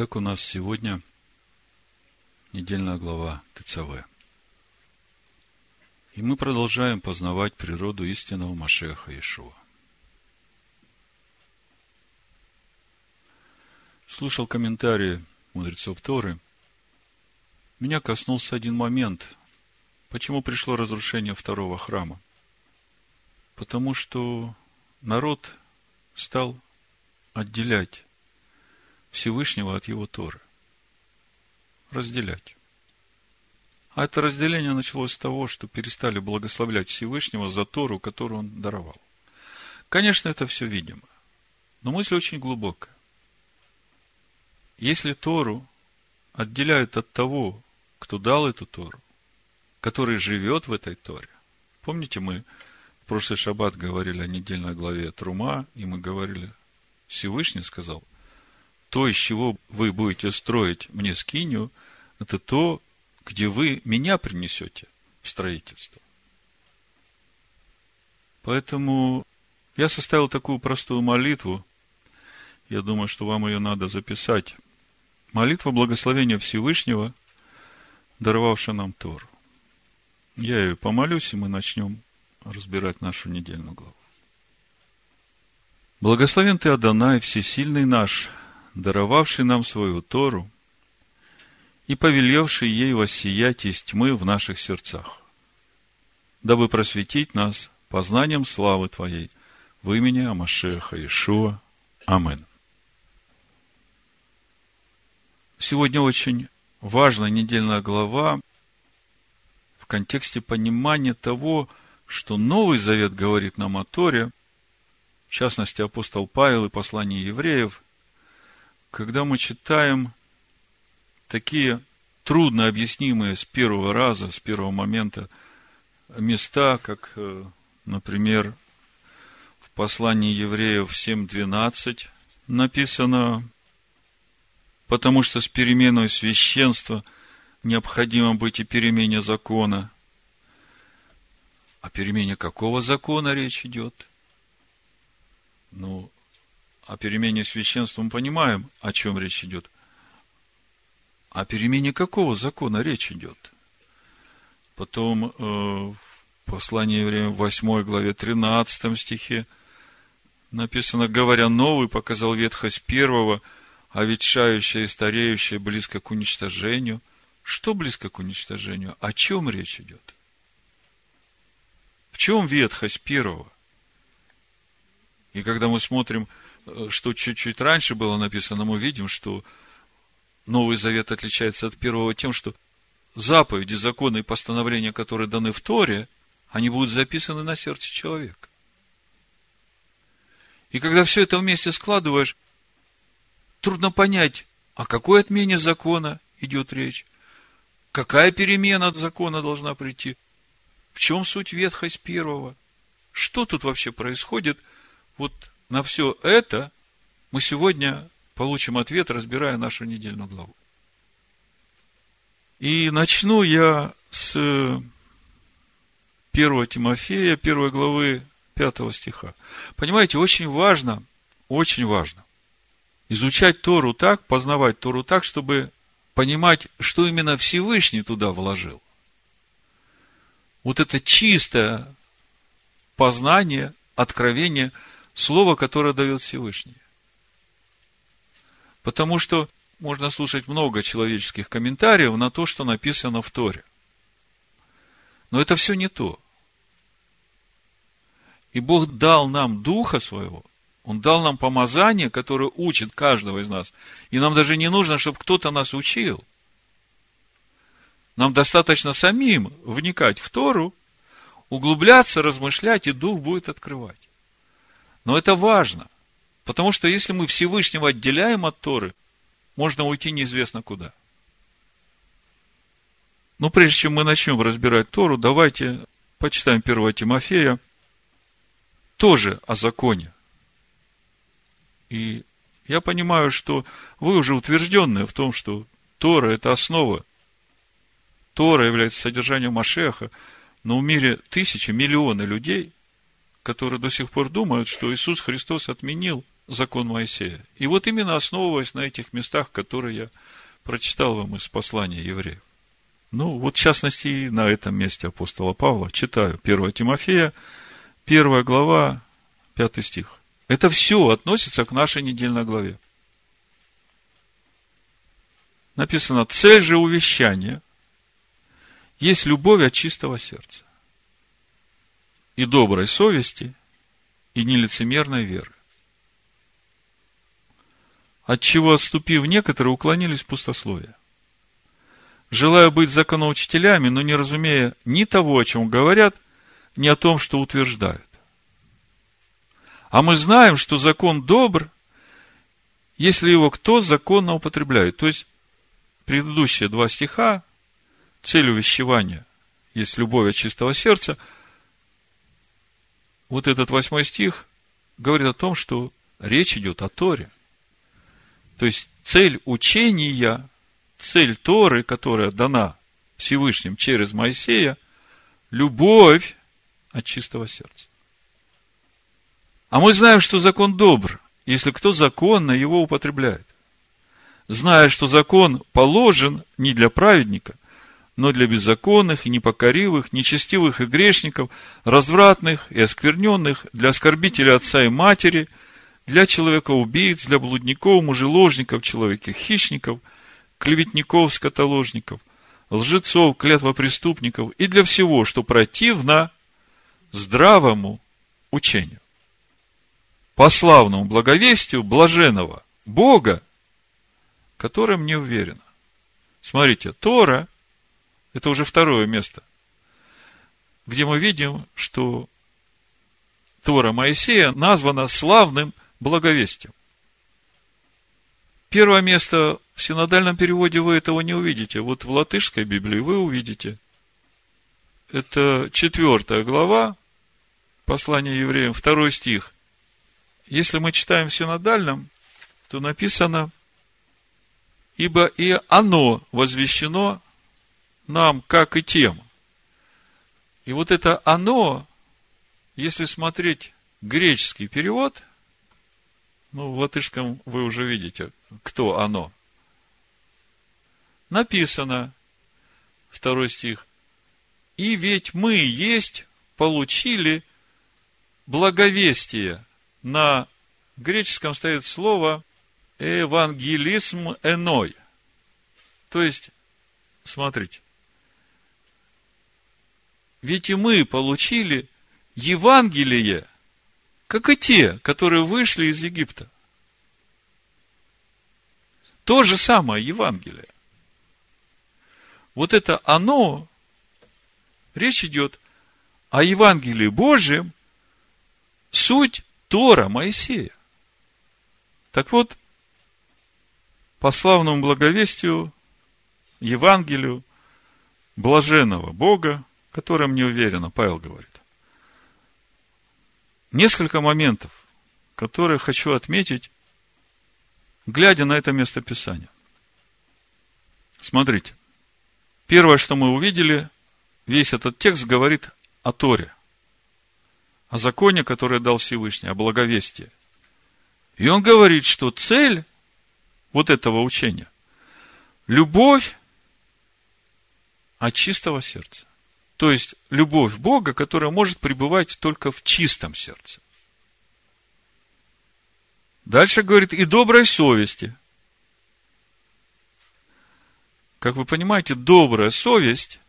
Итак, у нас сегодня недельная глава ТЦВ. И мы продолжаем познавать природу истинного Машеха Ишуа. Слушал комментарии мудрецов Торы. Меня коснулся один момент. Почему пришло разрушение второго храма? Потому что народ стал отделять Всевышнего от его Торы. Разделять. А это разделение началось с того, что перестали благословлять Всевышнего за Тору, которую он даровал. Конечно, это все видимо. Но мысль очень глубокая. Если Тору отделяют от того, кто дал эту Тору, который живет в этой Торе. Помните, мы в прошлый шаббат говорили о недельной главе Трума, и мы говорили, Всевышний сказал, то, из чего вы будете строить мне скинию, это то, где вы меня принесете в строительство. Поэтому я составил такую простую молитву. Я думаю, что вам ее надо записать. Молитва благословения Всевышнего, даровавшая нам Тору. Я ее помолюсь, и мы начнем разбирать нашу недельную главу. Благословен ты, Адонай, всесильный наш, даровавший нам свою Тору и повелевший ей воссиять из тьмы в наших сердцах, дабы просветить нас познанием славы Твоей в имени Амашеха Ишуа. Амин. Сегодня очень важная недельная глава в контексте понимания того, что Новый Завет говорит нам о Торе, в частности, апостол Павел и послание евреев – когда мы читаем такие трудно объяснимые с первого раза, с первого момента места, как, э, например, в послании евреев 7.12 написано, потому что с переменой священства необходимо быть и перемене закона. О перемене какого закона речь идет? Ну, о перемене священства мы понимаем, о чем речь идет. О перемене какого закона речь идет? Потом э, в послании евреям в 8 главе 13 стихе написано, говоря новый, показал ветхость первого, а ветшающее и стареющее близко к уничтожению. Что близко к уничтожению? О чем речь идет? В чем ветхость первого? И когда мы смотрим что чуть-чуть раньше было написано, мы видим, что Новый Завет отличается от первого тем, что заповеди, законы и постановления, которые даны в Торе, они будут записаны на сердце человека. И когда все это вместе складываешь, трудно понять, о какой отмене закона идет речь, какая перемена от закона должна прийти, в чем суть ветхость первого, что тут вообще происходит вот на все это мы сегодня получим ответ, разбирая нашу недельную главу. И начну я с 1 Тимофея, 1 главы 5 стиха. Понимаете, очень важно, очень важно изучать Тору так, познавать Тору так, чтобы понимать, что именно Всевышний туда вложил. Вот это чистое познание, откровение – слово, которое дает Всевышний. Потому что можно слушать много человеческих комментариев на то, что написано в Торе. Но это все не то. И Бог дал нам Духа Своего, Он дал нам помазание, которое учит каждого из нас. И нам даже не нужно, чтобы кто-то нас учил. Нам достаточно самим вникать в Тору, углубляться, размышлять, и Дух будет открывать. Но это важно, потому что если мы Всевышнего отделяем от Торы, можно уйти неизвестно куда. Но прежде чем мы начнем разбирать Тору, давайте почитаем 1 Тимофея, тоже о законе. И я понимаю, что вы уже утвержденные в том, что Тора – это основа. Тора является содержанием Машеха, но в мире тысячи, миллионы людей, которые до сих пор думают, что Иисус Христос отменил закон Моисея. И вот именно основываясь на этих местах, которые я прочитал вам из послания евреев. Ну, вот в частности, на этом месте апостола Павла читаю 1 Тимофея, 1 глава, 5 стих. Это все относится к нашей недельной главе. Написано, цель же увещания есть любовь от чистого сердца и доброй совести, и нелицемерной веры. От чего отступив некоторые, уклонились в пустословие. Желая быть законоучителями, но не разумея ни того, о чем говорят, ни о том, что утверждают. А мы знаем, что закон добр, если его кто законно употребляет. То есть, предыдущие два стиха, цель увещевания есть любовь от чистого сердца. Вот этот восьмой стих говорит о том, что речь идет о Торе. То есть, цель учения, цель Торы, которая дана Всевышним через Моисея, любовь от чистого сердца. А мы знаем, что закон добр, если кто законно его употребляет. Зная, что закон положен не для праведника, но для беззаконных и непокоривых, нечестивых и грешников, развратных и оскверненных, для оскорбителей отца и матери, для человека-убийц, для блудников, мужеложников, человека-хищников, клеветников, скотоложников, лжецов, клятвопреступников и для всего, что противно здравому учению по славному благовестию блаженного Бога, которым не уверено. Смотрите, Тора – это уже второе место, где мы видим, что Тора Моисея названа славным благовестием. Первое место в синодальном переводе вы этого не увидите. Вот в латышской Библии вы увидите. Это четвертая глава, послание евреям, второй стих. Если мы читаем в синодальном, то написано, ибо и оно возвещено нам, как и тем. И вот это оно, если смотреть греческий перевод, ну, в латышском вы уже видите, кто оно. Написано, второй стих, и ведь мы есть, получили благовестие на греческом стоит слово евангелизм эной. То есть, смотрите, ведь и мы получили Евангелие, как и те, которые вышли из Египта. То же самое Евангелие. Вот это оно, речь идет о Евангелии Божьем, суть Тора Моисея. Так вот, по славному благовестию, Евангелию, блаженного Бога, которым не уверенно, Павел говорит. Несколько моментов, которые хочу отметить, глядя на это местописание. Смотрите. Первое, что мы увидели, весь этот текст говорит о Торе о законе, которое дал Всевышний, о благовестии. И он говорит, что цель вот этого учения – любовь от чистого сердца. То есть, любовь Бога, которая может пребывать только в чистом сердце. Дальше говорит, и доброй совести. Как вы понимаете, добрая совесть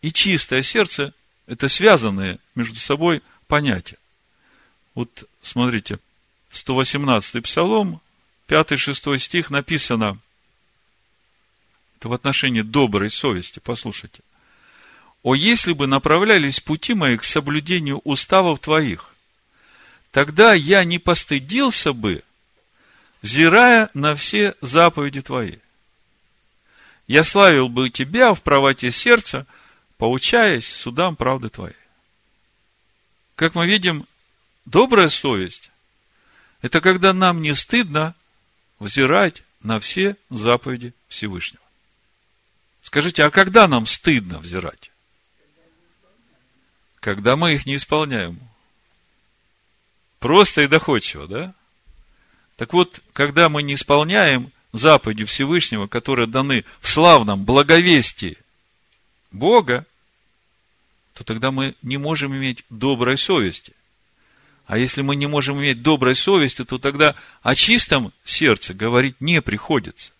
и чистое сердце это связанные между собой понятия. Вот смотрите, 118-й псалом, 5-6 стих написано, это в отношении доброй совести, послушайте. «О, если бы направлялись пути мои к соблюдению уставов твоих, тогда я не постыдился бы, взирая на все заповеди твои. Я славил бы тебя в правоте сердца – поучаясь судам правды твоей. Как мы видим, добрая совесть – это когда нам не стыдно взирать на все заповеди Всевышнего. Скажите, а когда нам стыдно взирать? Когда мы их не исполняем. Просто и доходчиво, да? Так вот, когда мы не исполняем заповеди Всевышнего, которые даны в славном благовестии Бога, то тогда мы не можем иметь доброй совести. А если мы не можем иметь доброй совести, то тогда о чистом сердце говорить не приходится.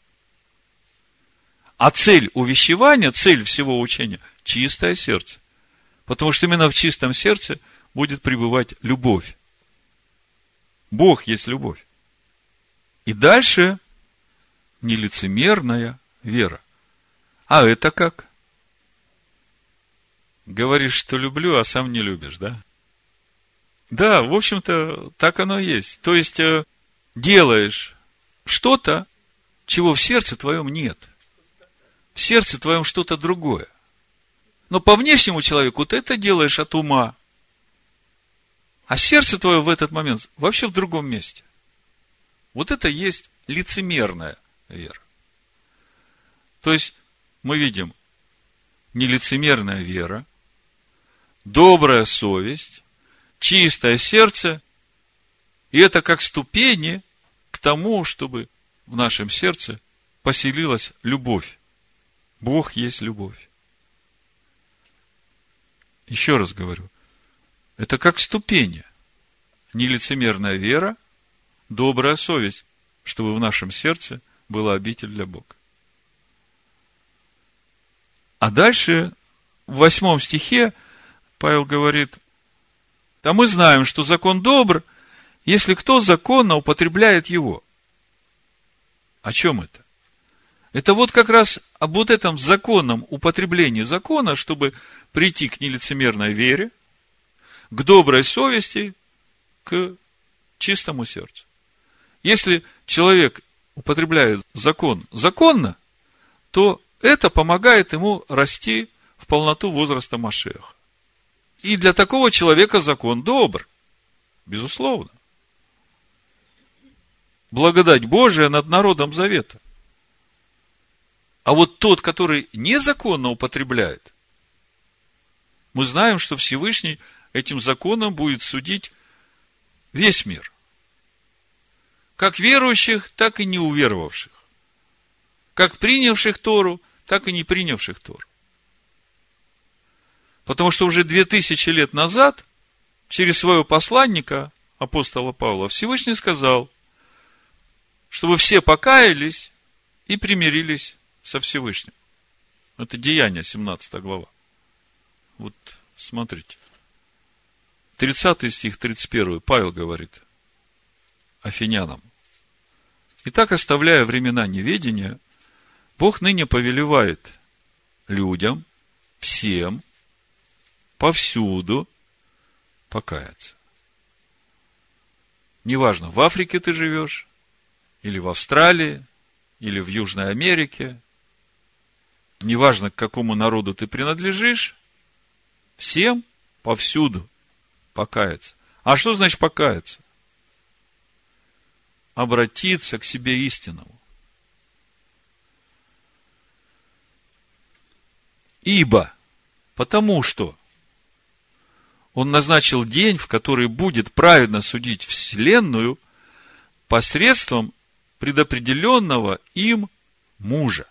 А цель увещевания, цель всего учения – чистое сердце. Потому что именно в чистом сердце будет пребывать любовь. Бог есть любовь. И дальше нелицемерная вера. А это как? Говоришь, что люблю, а сам не любишь, да? Да, в общем-то, так оно и есть. То есть, э, делаешь что-то, чего в сердце твоем нет. В сердце твоем что-то другое. Но по внешнему человеку ты это делаешь от ума. А сердце твое в этот момент вообще в другом месте. Вот это есть лицемерная вера. То есть, мы видим нелицемерная вера, добрая совесть, чистое сердце, и это как ступени к тому, чтобы в нашем сердце поселилась любовь. Бог есть любовь. Еще раз говорю, это как ступени. Нелицемерная вера, добрая совесть, чтобы в нашем сердце была обитель для Бога. А дальше, в восьмом стихе, Павел говорит, да мы знаем, что закон добр, если кто законно употребляет его. О чем это? Это вот как раз об вот этом законном употреблении закона, чтобы прийти к нелицемерной вере, к доброй совести, к чистому сердцу. Если человек употребляет закон законно, то это помогает ему расти в полноту возраста Машеха. И для такого человека закон добр. Безусловно. Благодать Божия над народом завета. А вот тот, который незаконно употребляет, мы знаем, что Всевышний этим законом будет судить весь мир. Как верующих, так и неуверовавших. Как принявших Тору, так и не принявших Тору. Потому что уже две тысячи лет назад через своего посланника, апостола Павла, Всевышний сказал, чтобы все покаялись и примирились со Всевышним. Это Деяние, 17 глава. Вот смотрите. 30 стих, 31. Павел говорит афинянам. Итак, оставляя времена неведения, Бог ныне повелевает людям, всем, повсюду покаяться. Неважно, в Африке ты живешь, или в Австралии, или в Южной Америке, неважно, к какому народу ты принадлежишь, всем повсюду покаяться. А что значит покаяться? Обратиться к себе истинному. Ибо, потому что он назначил день, в который будет праведно судить Вселенную посредством предопределенного им мужа.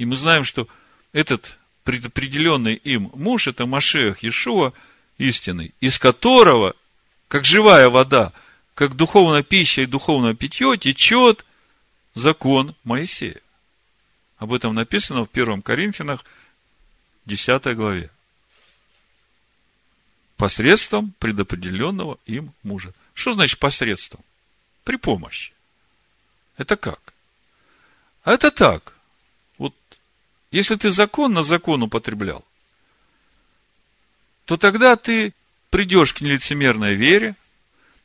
И мы знаем, что этот предопределенный им муж, это Машех Иешуа истинный, из которого, как живая вода, как духовная пища и духовное питье, течет закон Моисея. Об этом написано в 1 Коринфянах 10 главе. Посредством предопределенного им мужа. Что значит посредством? При помощи. Это как? А это так. Если ты закон на закон употреблял, то тогда ты придешь к нелицемерной вере,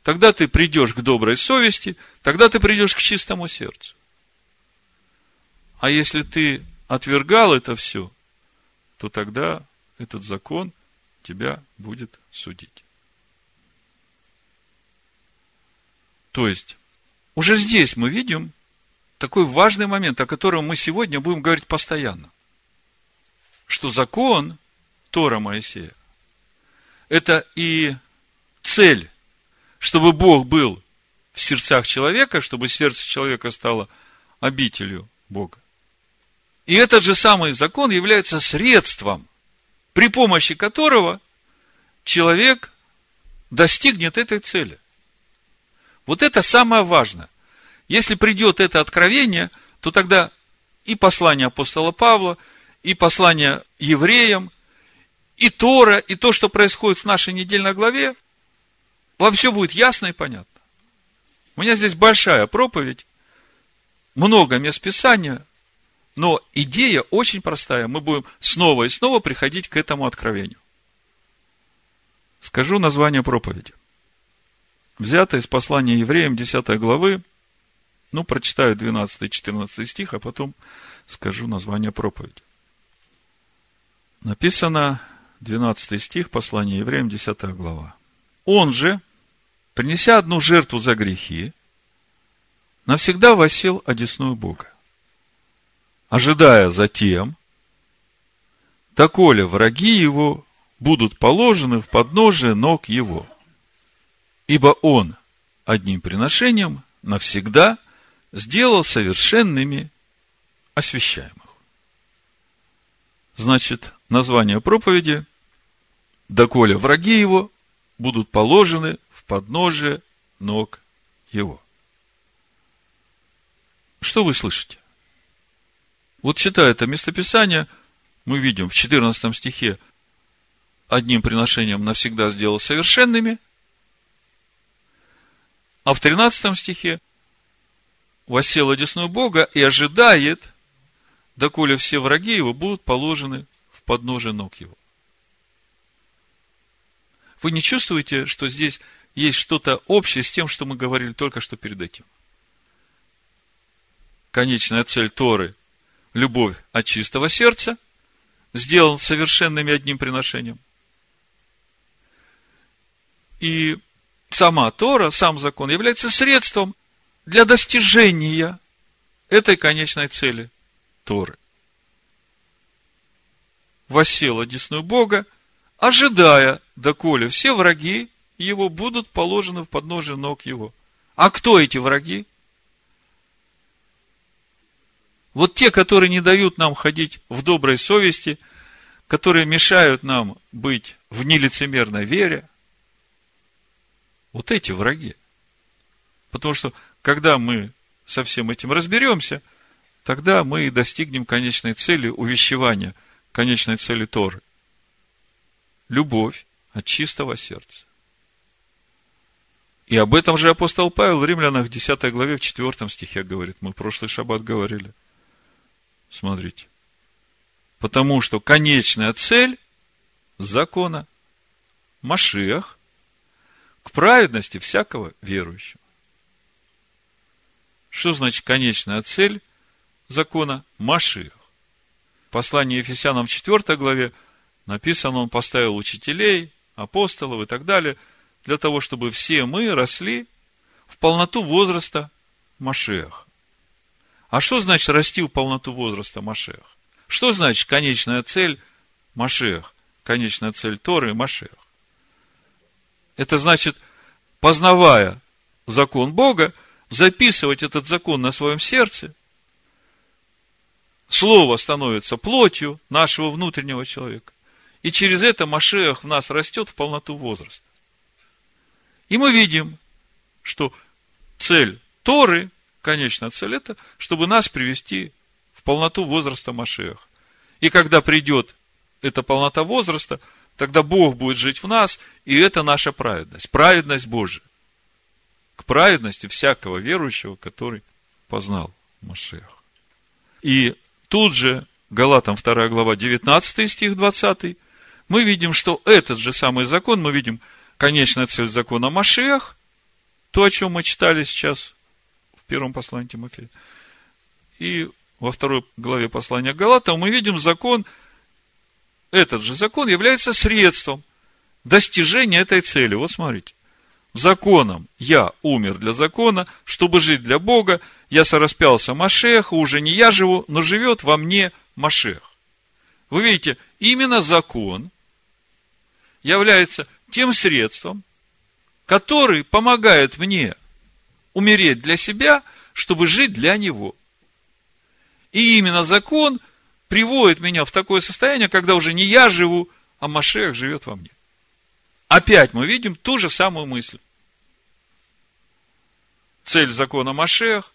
тогда ты придешь к доброй совести, тогда ты придешь к чистому сердцу. А если ты отвергал это все, то тогда этот закон тебя будет судить. То есть, уже здесь мы видим такой важный момент, о котором мы сегодня будем говорить постоянно что закон Тора Моисея – это и цель, чтобы Бог был в сердцах человека, чтобы сердце человека стало обителью Бога. И этот же самый закон является средством, при помощи которого человек достигнет этой цели. Вот это самое важное. Если придет это откровение, то тогда и послание апостола Павла, и послание евреям, и Тора, и то, что происходит в нашей недельной главе, вам все будет ясно и понятно. У меня здесь большая проповедь, много мест Писания, но идея очень простая. Мы будем снова и снова приходить к этому откровению. Скажу название проповеди. Взято из послания евреям 10 главы, ну, прочитаю 12-14 стих, а потом скажу название проповеди. Написано 12 стих, послания евреям, 10 глава. Он же, принеся одну жертву за грехи, навсегда восел одесную Бога, ожидая затем, доколе враги его будут положены в подножие ног его. Ибо он одним приношением навсегда сделал совершенными освящаемых. Значит, название проповеди «Доколе враги его будут положены в подножие ног его». Что вы слышите? Вот читая это местописание, мы видим в 14 стихе одним приношением навсегда сделал совершенными, а в 13 стихе восел одесную Бога и ожидает, доколе все враги его будут положены подножие ног его. Вы не чувствуете, что здесь есть что-то общее с тем, что мы говорили только что перед этим? Конечная цель Торы – любовь от чистого сердца, сделан совершенными одним приношением. И сама Тора, сам закон является средством для достижения этой конечной цели Торы. Восел одесную Бога, ожидая, доколе все враги его будут положены в подножие ног его. А кто эти враги? Вот те, которые не дают нам ходить в доброй совести, которые мешают нам быть в нелицемерной вере, вот эти враги. Потому что, когда мы со всем этим разберемся, тогда мы достигнем конечной цели увещевания, конечной цели Торы. Любовь от чистого сердца. И об этом же апостол Павел в Римлянах 10 главе в 4 стихе говорит. Мы прошлый шаббат говорили. Смотрите. Потому что конечная цель закона Машиах к праведности всякого верующего. Что значит конечная цель закона? Машиах. Послание Ефесянам в 4 главе написано, он поставил учителей, апостолов и так далее, для того, чтобы все мы росли в полноту возраста Машех. А что значит расти в полноту возраста Машех? Что значит конечная цель Машех? Конечная цель Торы Машех. Это значит, познавая закон Бога, записывать этот закон на своем сердце. Слово становится плотью нашего внутреннего человека. И через это Машех в нас растет в полноту возраста. И мы видим, что цель Торы, конечная цель это, чтобы нас привести в полноту возраста Машех. И когда придет эта полнота возраста, тогда Бог будет жить в нас, и это наша праведность, праведность Божия. К праведности всякого верующего, который познал Машех. И тут же, Галатам 2 глава, 19 стих 20, мы видим, что этот же самый закон, мы видим конечная цель закона Машех, то, о чем мы читали сейчас в первом послании Тимофея, и во второй главе послания Галатам мы видим закон – этот же закон является средством достижения этой цели. Вот смотрите. Законом я умер для закона, чтобы жить для Бога. Я сораспялся Машех, уже не я живу, но живет во мне Машех. Вы видите, именно закон является тем средством, который помогает мне умереть для себя, чтобы жить для Него. И именно закон приводит меня в такое состояние, когда уже не я живу, а Машех живет во мне. Опять мы видим ту же самую мысль. Цель закона Машех,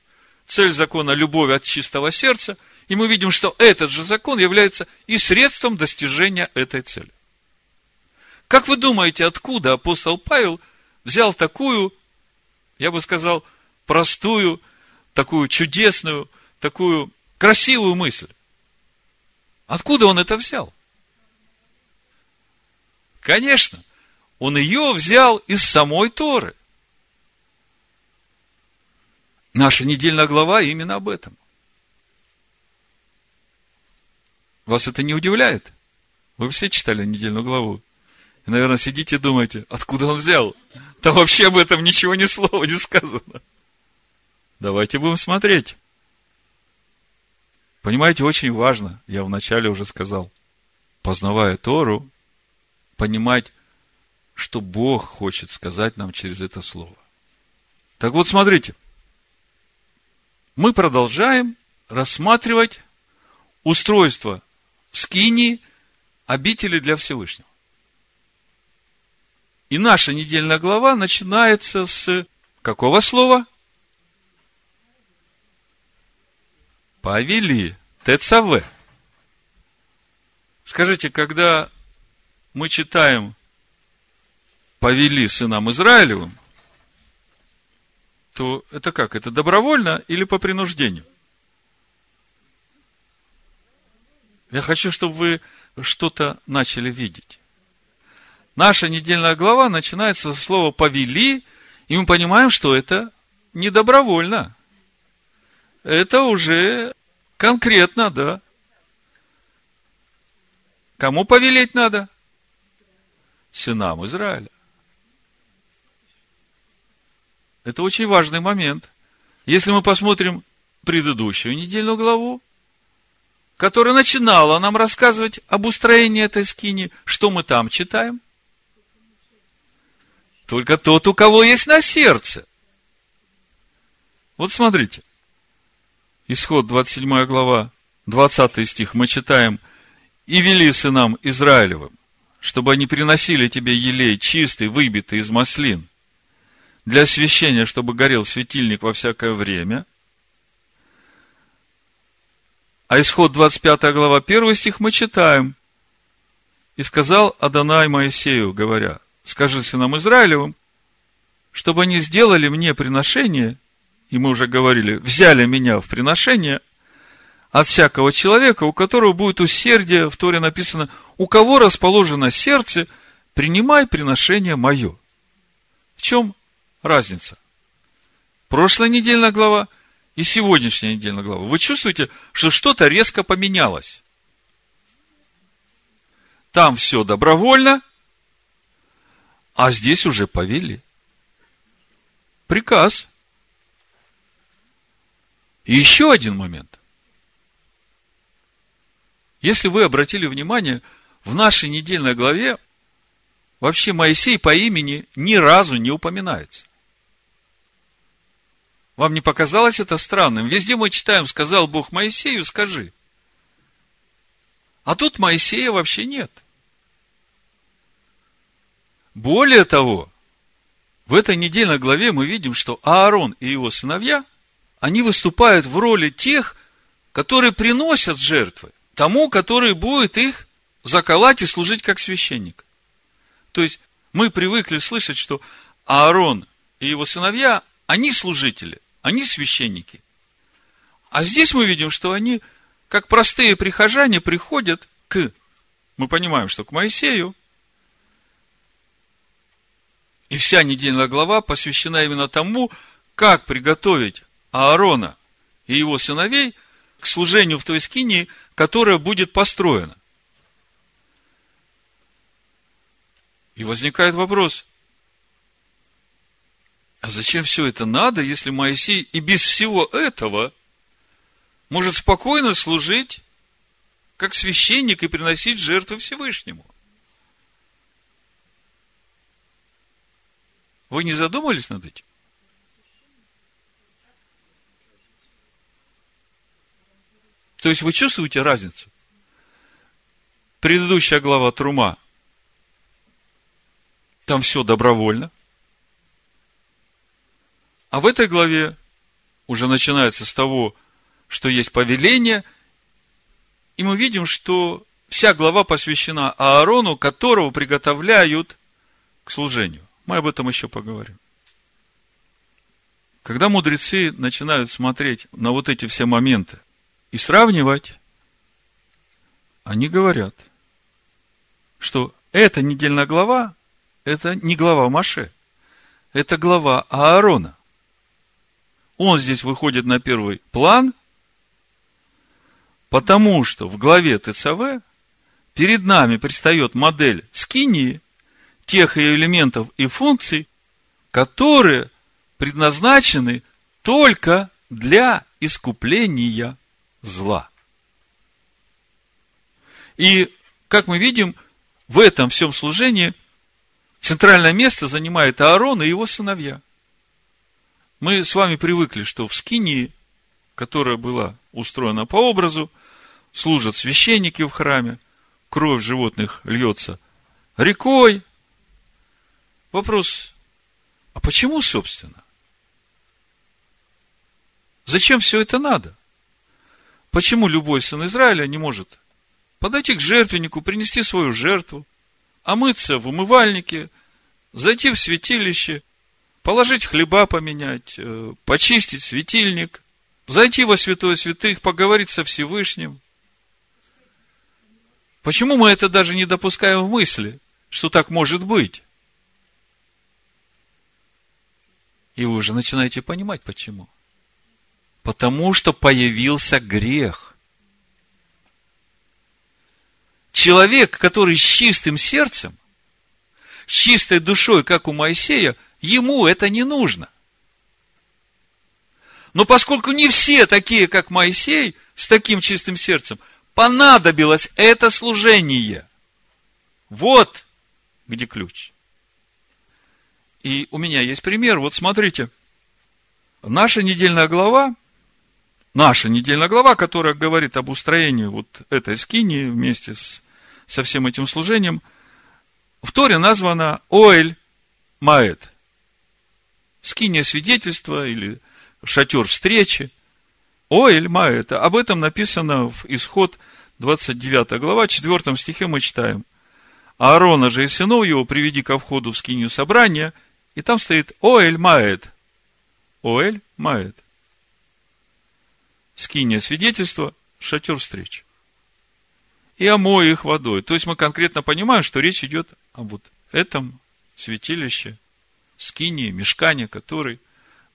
цель закона любовь от чистого сердца, и мы видим, что этот же закон является и средством достижения этой цели. Как вы думаете, откуда апостол Павел взял такую, я бы сказал, простую, такую чудесную, такую красивую мысль? Откуда он это взял? Конечно, он ее взял из самой Торы. Наша недельная глава именно об этом. Вас это не удивляет? Вы все читали недельную главу? И, наверное, сидите и думаете, откуда он взял? Там вообще об этом ничего ни слова не сказано. Давайте будем смотреть. Понимаете, очень важно, я вначале уже сказал, познавая Тору, понимать, что Бог хочет сказать нам через это слово. Так вот, смотрите. Мы продолжаем рассматривать устройство скини обители для Всевышнего. И наша недельная глава начинается с какого слова? Повели. ТЦВ. Скажите, когда мы читаем повели сынам Израилевым, то это как? Это добровольно или по принуждению? Я хочу, чтобы вы что-то начали видеть. Наша недельная глава начинается со слова «повели», и мы понимаем, что это не добровольно. Это уже конкретно, да. Кому повелеть надо? Сынам Израиля. Это очень важный момент. Если мы посмотрим предыдущую недельную главу, которая начинала нам рассказывать об устроении этой скини, что мы там читаем? Только тот, у кого есть на сердце. Вот смотрите. Исход 27 глава, 20 стих, мы читаем, «И вели сынам Израилевым, чтобы они приносили тебе елей чистый, выбитый из маслин, для освящения, чтобы горел светильник во всякое время. А исход 25 глава, 1 стих мы читаем. И сказал Адонай Моисею, говоря, скажи сынам Израилевым, чтобы они сделали мне приношение, и мы уже говорили, взяли меня в приношение от всякого человека, у которого будет усердие, в Торе написано, у кого расположено сердце, принимай приношение мое. В чем разница. Прошлая недельная глава и сегодняшняя недельная глава. Вы чувствуете, что что-то резко поменялось. Там все добровольно, а здесь уже повели. Приказ. И еще один момент. Если вы обратили внимание, в нашей недельной главе вообще Моисей по имени ни разу не упоминается. Вам не показалось это странным? Везде мы читаем, сказал Бог Моисею, скажи. А тут Моисея вообще нет. Более того, в этой недельной главе мы видим, что Аарон и его сыновья, они выступают в роли тех, которые приносят жертвы тому, который будет их заколоть и служить как священник. То есть, мы привыкли слышать, что Аарон и его сыновья, они служители, они священники. А здесь мы видим, что они, как простые прихожане, приходят к, мы понимаем, что к Моисею, и вся недельная глава посвящена именно тому, как приготовить Аарона и его сыновей к служению в той скинии, которая будет построена. И возникает вопрос, а зачем все это надо, если Моисей и без всего этого может спокойно служить как священник и приносить жертвы Всевышнему? Вы не задумались над этим? То есть вы чувствуете разницу? Предыдущая глава Трума, там все добровольно – а в этой главе уже начинается с того, что есть повеление, и мы видим, что вся глава посвящена Аарону, которого приготовляют к служению. Мы об этом еще поговорим. Когда мудрецы начинают смотреть на вот эти все моменты и сравнивать, они говорят, что эта недельная глава, это не глава Маше, это глава Аарона. Он здесь выходит на первый план, потому что в главе ТЦВ перед нами предстает модель скинии, тех ее элементов и функций, которые предназначены только для искупления зла. И, как мы видим, в этом всем служении центральное место занимает Аарон и его сыновья. Мы с вами привыкли, что в Скинии, которая была устроена по образу, служат священники в храме, кровь животных льется рекой. Вопрос, а почему, собственно? Зачем все это надо? Почему любой сын Израиля не может подойти к жертвеннику, принести свою жертву, омыться в умывальнике, зайти в святилище, положить хлеба поменять, э, почистить светильник, зайти во святое святых, поговорить со Всевышним. Почему мы это даже не допускаем в мысли, что так может быть? И вы уже начинаете понимать, почему. Потому что появился грех. Человек, который с чистым сердцем, с чистой душой, как у Моисея, ему это не нужно. Но поскольку не все такие, как Моисей, с таким чистым сердцем, понадобилось это служение. Вот где ключ. И у меня есть пример. Вот смотрите. Наша недельная глава наша недельная глава, которая говорит об устроении вот этой скини вместе с, со всем этим служением, в Торе названа Оэль Маэт. Скиния свидетельства или шатер встречи. Оэль Маэт. Об этом написано в Исход 29 глава, 4 стихе мы читаем. Аарона же и сынов его приведи ко входу в скинию собрания, и там стоит Оэль Маэт. Оэль Маэт скиния свидетельства, шатер встреч. И омой их водой. То есть мы конкретно понимаем, что речь идет об вот этом святилище, скинии, мешкане, которые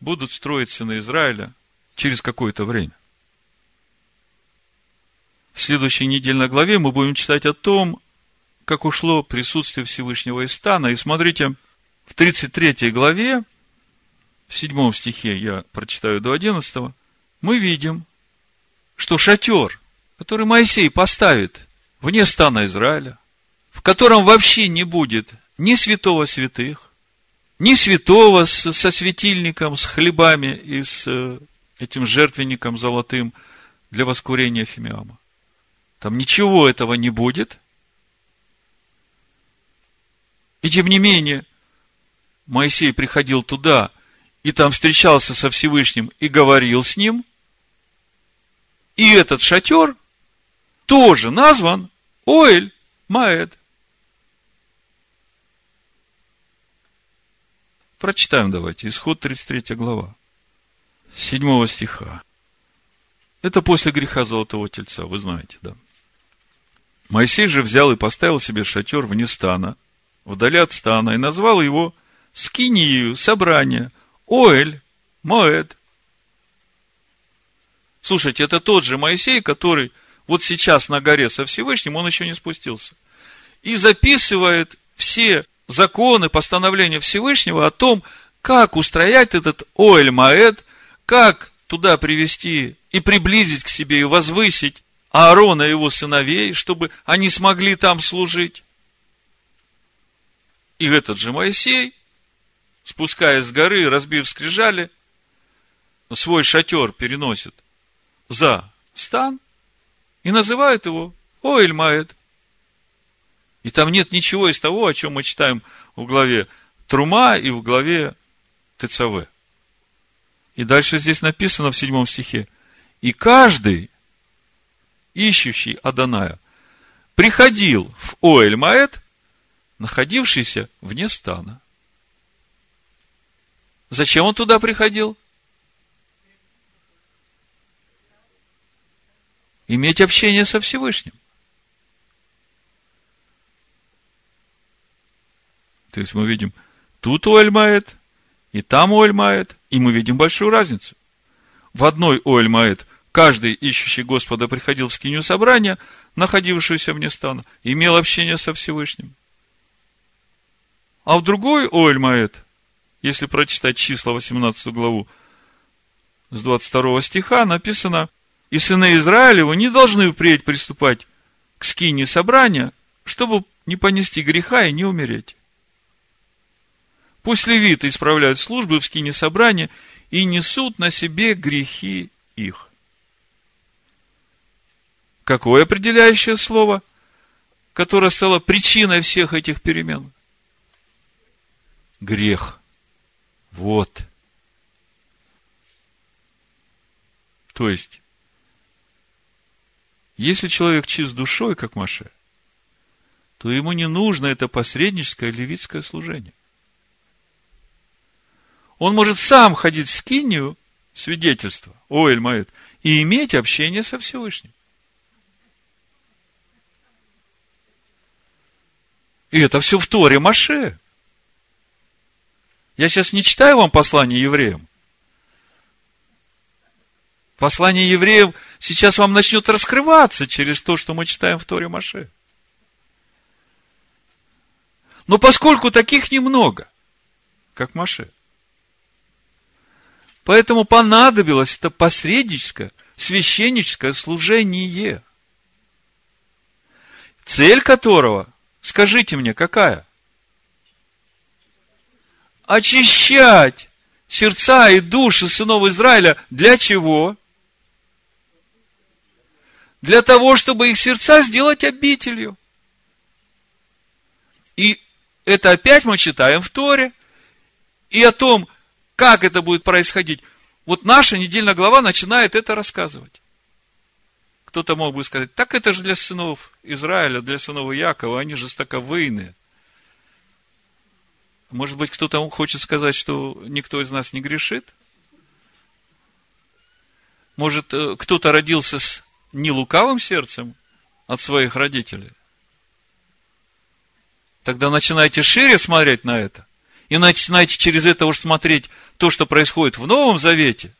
будут строиться на Израиля через какое-то время. В следующей недельной главе мы будем читать о том, как ушло присутствие Всевышнего из стана. И смотрите, в 33 главе, в 7 стихе, я прочитаю до 11, мы видим, что шатер, который Моисей поставит вне стана Израиля, в котором вообще не будет ни святого святых, ни святого с, со светильником, с хлебами и с э, этим жертвенником золотым для воскурения фимиама. Там ничего этого не будет. И тем не менее, Моисей приходил туда, и там встречался со Всевышним и говорил с ним – и этот шатер тоже назван Оэль Маэд. Прочитаем давайте, исход 33 глава, 7 стиха. Это после греха золотого тельца, вы знаете, да. Моисей же взял и поставил себе шатер вне стана, вдали от стана, и назвал его Скинию собрание, Оэль, Моэд. Слушайте, это тот же Моисей, который вот сейчас на горе со Всевышним, он еще не спустился. И записывает все законы, постановления Всевышнего о том, как устроять этот Оэль Маэд, как туда привести и приблизить к себе и возвысить Аарона и его сыновей, чтобы они смогли там служить. И этот же Моисей, спускаясь с горы, разбив скрижали, свой шатер переносит за стан И называют его Оэль Маэд. И там нет ничего из того, о чем мы читаем в главе Трума и в главе ТЦВ. И дальше здесь написано в седьмом стихе. И каждый, ищущий Аданая, приходил в Оэль Маэд, находившийся вне стана. Зачем он туда приходил? Иметь общение со Всевышним. То есть мы видим, тут Уэльмает, и там Уэльмает, и мы видим большую разницу. В одной Уэльмает каждый, ищущий Господа, приходил в скинию собрания, находившуюся вне стана, имел общение со Всевышним. А в другой Уэльмает, если прочитать числа 18 главу, с 22 стиха написано, и сыны Израилева не должны впредь приступать к скине собрания, чтобы не понести греха и не умереть. Пусть левиты исправляют службы в скине собрания и несут на себе грехи их. Какое определяющее слово, которое стало причиной всех этих перемен? Грех. Вот. То есть, если человек чист душой, как Маше, то ему не нужно это посредническое левитское служение. Он может сам ходить в скинию, свидетельство, Оэль Маэт, и иметь общение со Всевышним. И это все в Торе Маше. Я сейчас не читаю вам послание евреям. Послание евреев сейчас вам начнет раскрываться через то, что мы читаем в Торе Маше. Но поскольку таких немного, как Маше, поэтому понадобилось это посредническое, священническое служение, цель которого, скажите мне, какая? Очищать сердца и души сынов Израиля для чего? для того, чтобы их сердца сделать обителью. И это опять мы читаем в Торе. И о том, как это будет происходить. Вот наша недельная глава начинает это рассказывать. Кто-то мог бы сказать, так это же для сынов Израиля, для сынов Якова, они жестоковыйные. Может быть, кто-то хочет сказать, что никто из нас не грешит? Может, э, кто-то родился с не лукавым сердцем от своих родителей, тогда начинайте шире смотреть на это. И начинайте через это уж смотреть то, что происходит в Новом Завете.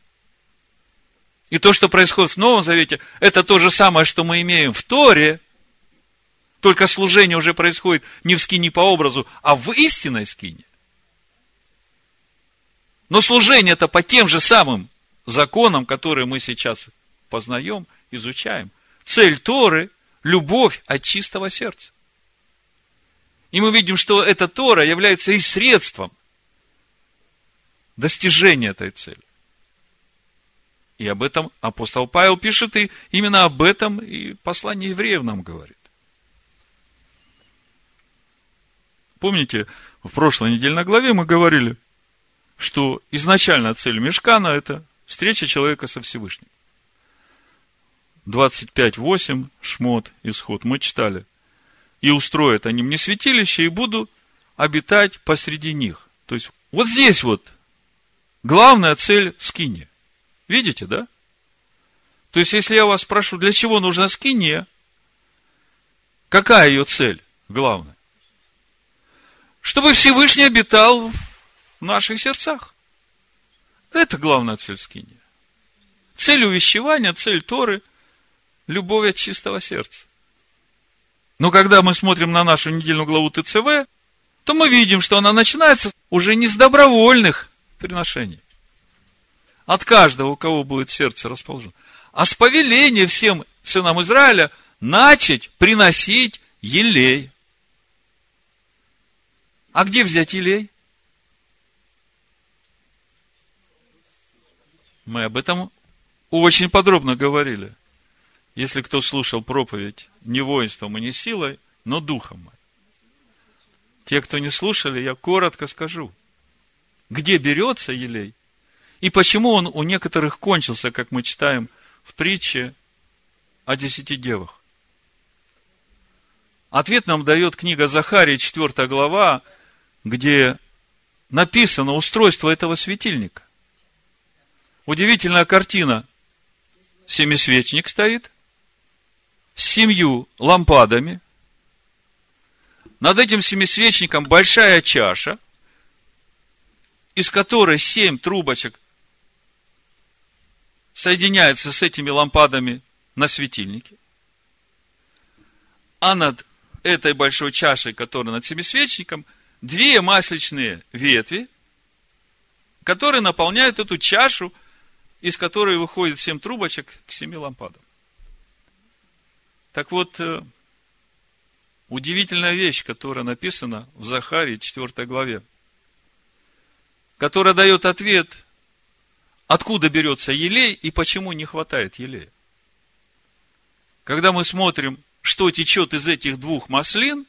И то, что происходит в Новом Завете, это то же самое, что мы имеем в Торе, только служение уже происходит не в скине по образу, а в истинной скине. Но служение это по тем же самым законам, которые мы сейчас познаем, изучаем. Цель Торы – любовь от чистого сердца. И мы видим, что эта Тора является и средством достижения этой цели. И об этом апостол Павел пишет, и именно об этом и послание евреев нам говорит. Помните, в прошлой недельной главе мы говорили, что изначально цель Мешкана – это встреча человека со Всевышним. 25.8, шмот, исход, мы читали. И устроят они мне святилище, и буду обитать посреди них. То есть, вот здесь вот главная цель скини. Видите, да? То есть, если я вас спрошу, для чего нужна скиния, какая ее цель главная? Чтобы Всевышний обитал в наших сердцах. Это главная цель скиния. Цель увещевания, цель Торы – любовь от чистого сердца. Но когда мы смотрим на нашу недельную главу ТЦВ, то мы видим, что она начинается уже не с добровольных приношений. От каждого, у кого будет сердце расположено. А с повеления всем сынам Израиля начать приносить елей. А где взять елей? Мы об этом очень подробно говорили. Если кто слушал проповедь не воинством и не силой, но духом. Те, кто не слушали, я коротко скажу. Где берется елей? И почему он у некоторых кончился, как мы читаем в притче о десяти девах? Ответ нам дает книга Захария, 4 глава, где написано устройство этого светильника. Удивительная картина. Семисвечник стоит семью лампадами. Над этим семисвечником большая чаша, из которой семь трубочек соединяются с этими лампадами на светильнике. А над этой большой чашей, которая над семисвечником, две масличные ветви, которые наполняют эту чашу, из которой выходит семь трубочек к семи лампадам. Так вот, э, удивительная вещь, которая написана в Захарии 4 главе, которая дает ответ, откуда берется елей и почему не хватает елея. Когда мы смотрим, что течет из этих двух маслин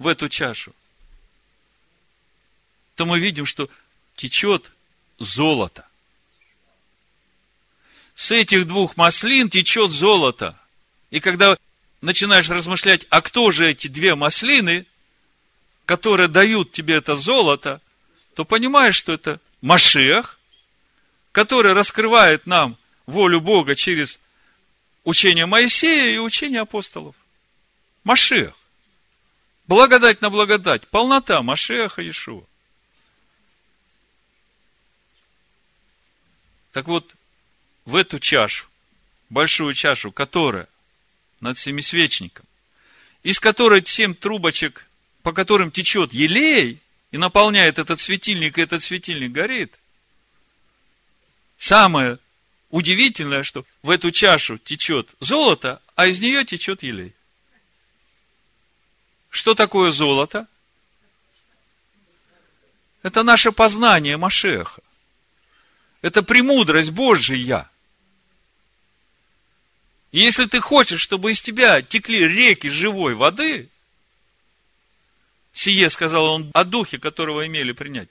в эту чашу, то мы видим, что течет золото. С этих двух маслин течет золото. И когда начинаешь размышлять, а кто же эти две маслины, которые дают тебе это золото, то понимаешь, что это Машех, который раскрывает нам волю Бога через учение Моисея и учение апостолов. Машех. Благодать на благодать. Полнота Машеха Иешуа. Так вот, в эту чашу, большую чашу, которая над семисвечником, из которой семь трубочек, по которым течет елей, и наполняет этот светильник, и этот светильник горит. Самое удивительное, что в эту чашу течет золото, а из нее течет елей. Что такое золото? Это наше познание Машеха. Это премудрость Божья. И если ты хочешь, чтобы из тебя текли реки живой воды, сие, сказал он, о духе, которого имели принять,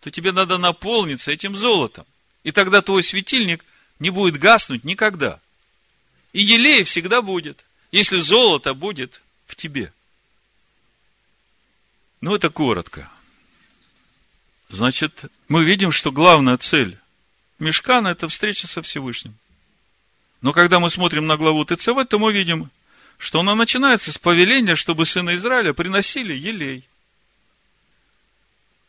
то тебе надо наполниться этим золотом. И тогда твой светильник не будет гаснуть никогда. И елей всегда будет, если золото будет в тебе. Ну, это коротко. Значит, мы видим, что главная цель Мешкана – это встреча со Всевышним. Но когда мы смотрим на главу ТЦВ, то мы видим, что она начинается с повеления, чтобы сыны Израиля приносили елей.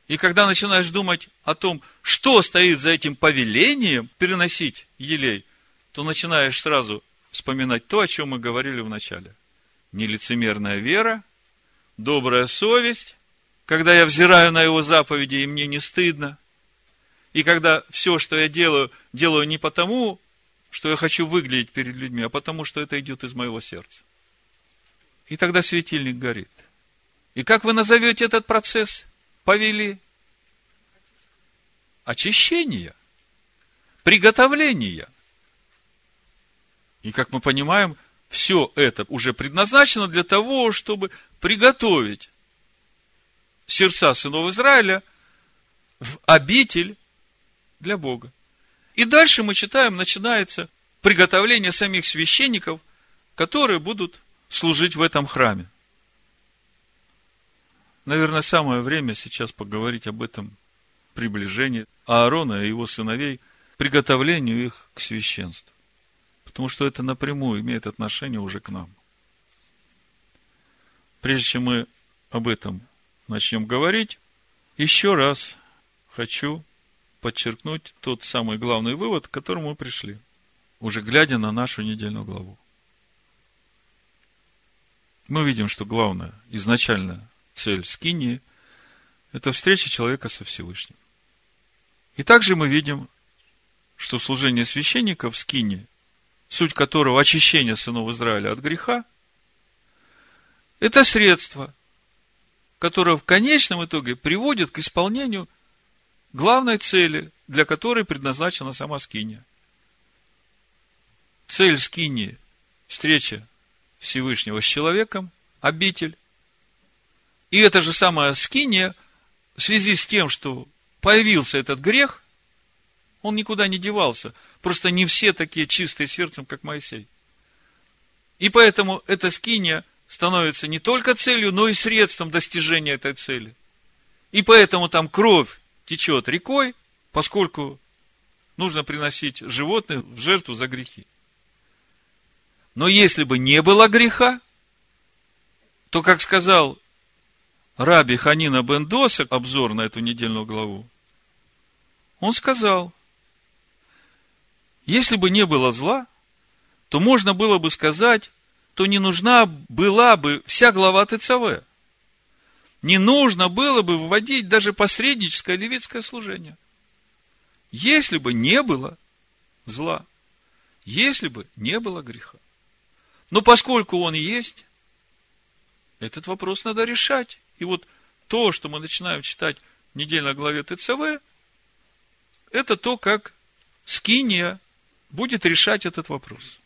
И когда начинаешь думать о том, что стоит за этим повелением переносить елей, то начинаешь сразу вспоминать то, о чем мы говорили в начале. Нелицемерная вера, добрая совесть, когда я взираю на его заповеди, и мне не стыдно. И когда все, что я делаю, делаю не потому, что я хочу выглядеть перед людьми, а потому, что это идет из моего сердца. И тогда светильник горит. И как вы назовете этот процесс? Повели. Очищение. Приготовление. И как мы понимаем, все это уже предназначено для того, чтобы приготовить сердца сынов Израиля в обитель для Бога. И дальше мы читаем, начинается приготовление самих священников, которые будут служить в этом храме. Наверное, самое время сейчас поговорить об этом приближении Аарона и его сыновей, приготовлению их к священству. Потому что это напрямую имеет отношение уже к нам. Прежде чем мы об этом начнем говорить, еще раз хочу подчеркнуть тот самый главный вывод, к которому мы пришли, уже глядя на нашу недельную главу. Мы видим, что главная, изначальная цель скинии – это встреча человека со Всевышним. И также мы видим, что служение священника в скине, суть которого очищение сынов Израиля от греха, это средство, которое в конечном итоге приводит к исполнению главной цели, для которой предназначена сама скиния. цель скини – встреча Всевышнего с человеком, обитель. И это же самое скиния в связи с тем, что появился этот грех, он никуда не девался. Просто не все такие чистые сердцем, как Моисей. И поэтому эта скиния становится не только целью, но и средством достижения этой цели. И поэтому там кровь течет рекой, поскольку нужно приносить животных в жертву за грехи. Но если бы не было греха, то, как сказал Раби Ханина бен Досек, обзор на эту недельную главу, он сказал, если бы не было зла, то можно было бы сказать, то не нужна была бы вся глава ТЦВ. Не нужно было бы вводить даже посредническое левитское служение. Если бы не было зла, если бы не было греха. Но поскольку он есть, этот вопрос надо решать. И вот то, что мы начинаем читать в недельной главе ТЦВ, это то, как Скиния будет решать этот вопрос.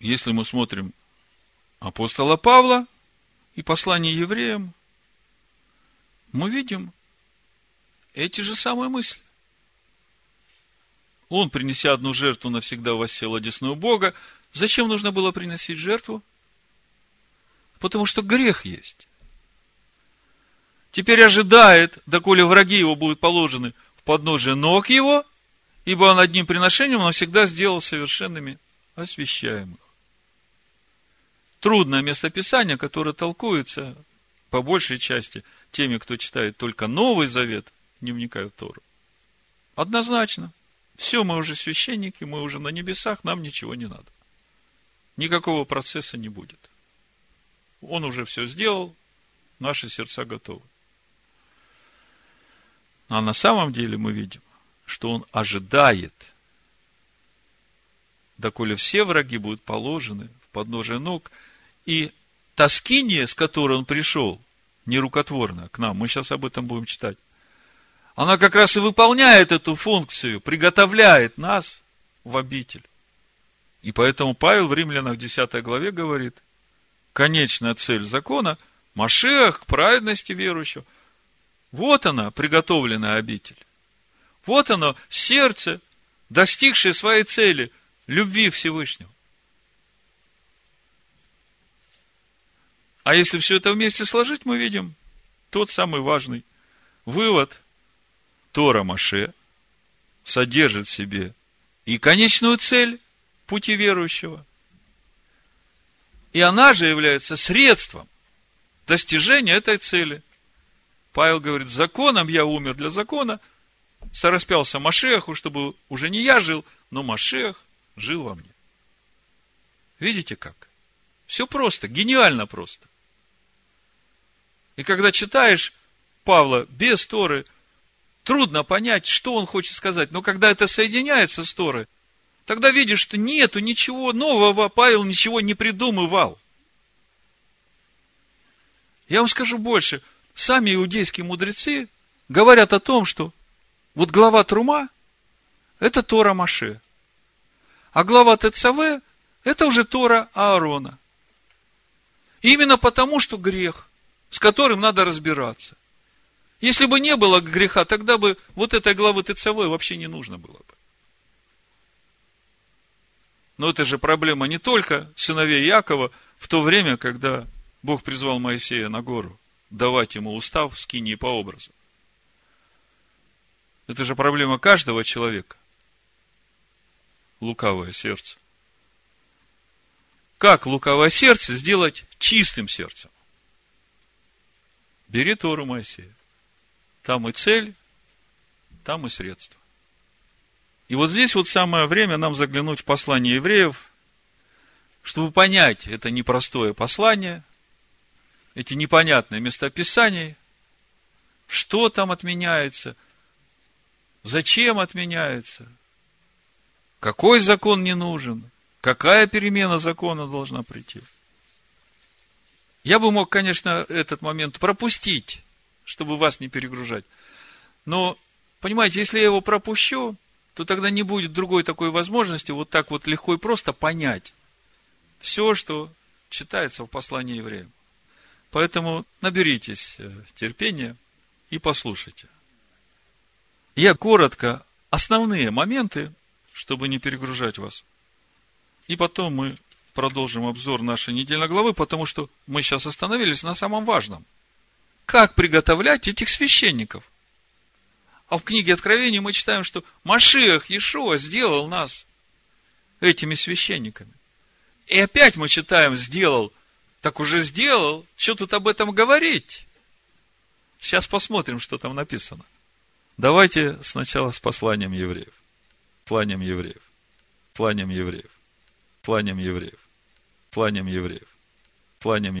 Если мы смотрим апостола Павла и послание евреям, мы видим эти же самые мысли. Он, принеся одну жертву, навсегда воссел одесную Бога. Зачем нужно было приносить жертву? Потому что грех есть. Теперь ожидает, доколе враги его будут положены в подножие ног его, ибо он одним приношением навсегда сделал совершенными освящаемых. Трудное местописание, которое толкуется по большей части теми, кто читает только Новый Завет, не вникают в Тору. Однозначно. Все, мы уже священники, мы уже на небесах, нам ничего не надо. Никакого процесса не будет. Он уже все сделал, наши сердца готовы. А на самом деле мы видим, что он ожидает, доколе все враги будут положены в подножие ног, и тоскиние, с которой он пришел, нерукотворно к нам, мы сейчас об этом будем читать, она как раз и выполняет эту функцию, приготовляет нас в обитель. И поэтому Павел в Римлянах 10 главе говорит, конечная цель закона – Машех к праведности верующего. Вот она, приготовленная обитель. Вот оно, сердце, достигшее своей цели, любви Всевышнего. А если все это вместе сложить, мы видим тот самый важный вывод – Тора Маше содержит в себе и конечную цель пути верующего. И она же является средством достижения этой цели. Павел говорит, законом я умер для закона, сораспялся Машеху, чтобы уже не я жил, но Машех жил во мне. Видите как? Все просто, гениально просто. И когда читаешь Павла без Торы, трудно понять, что он хочет сказать. Но когда это соединяется с Торой, тогда видишь, что нету ничего нового, Павел ничего не придумывал. Я вам скажу больше. Сами иудейские мудрецы говорят о том, что вот глава Трума – это Тора Маше. А глава ТЦВ – это уже Тора Аарона. Именно потому, что грех, с которым надо разбираться. Если бы не было греха, тогда бы вот этой главы ТЦВ вообще не нужно было бы. Но это же проблема не только сыновей Якова в то время, когда Бог призвал Моисея на гору давать ему устав с кинии по образу. Это же проблема каждого человека. Лукавое сердце. Как лукавое сердце сделать чистым сердцем? Бери Тору Моисея. Там и цель, там и средства. И вот здесь вот самое время нам заглянуть в послание евреев, чтобы понять это непростое послание, эти непонятные местописания, что там отменяется, зачем отменяется, какой закон не нужен, какая перемена закона должна прийти. Я бы мог, конечно, этот момент пропустить, чтобы вас не перегружать. Но, понимаете, если я его пропущу, то тогда не будет другой такой возможности вот так вот легко и просто понять все, что читается в послании евреям. Поэтому наберитесь э, терпения и послушайте. Я коротко основные моменты, чтобы не перегружать вас. И потом мы продолжим обзор нашей недельной главы, потому что мы сейчас остановились на самом важном. Как приготовлять этих священников? А в книге Откровений мы читаем, что Машиах Иешуа сделал нас этими священниками. И опять мы читаем, сделал. Так уже сделал. Что тут об этом говорить? Сейчас посмотрим, что там написано. Давайте сначала с посланием евреев. Посланием евреев. Посланием евреев. Посланием евреев. Посланием евреев. Посланием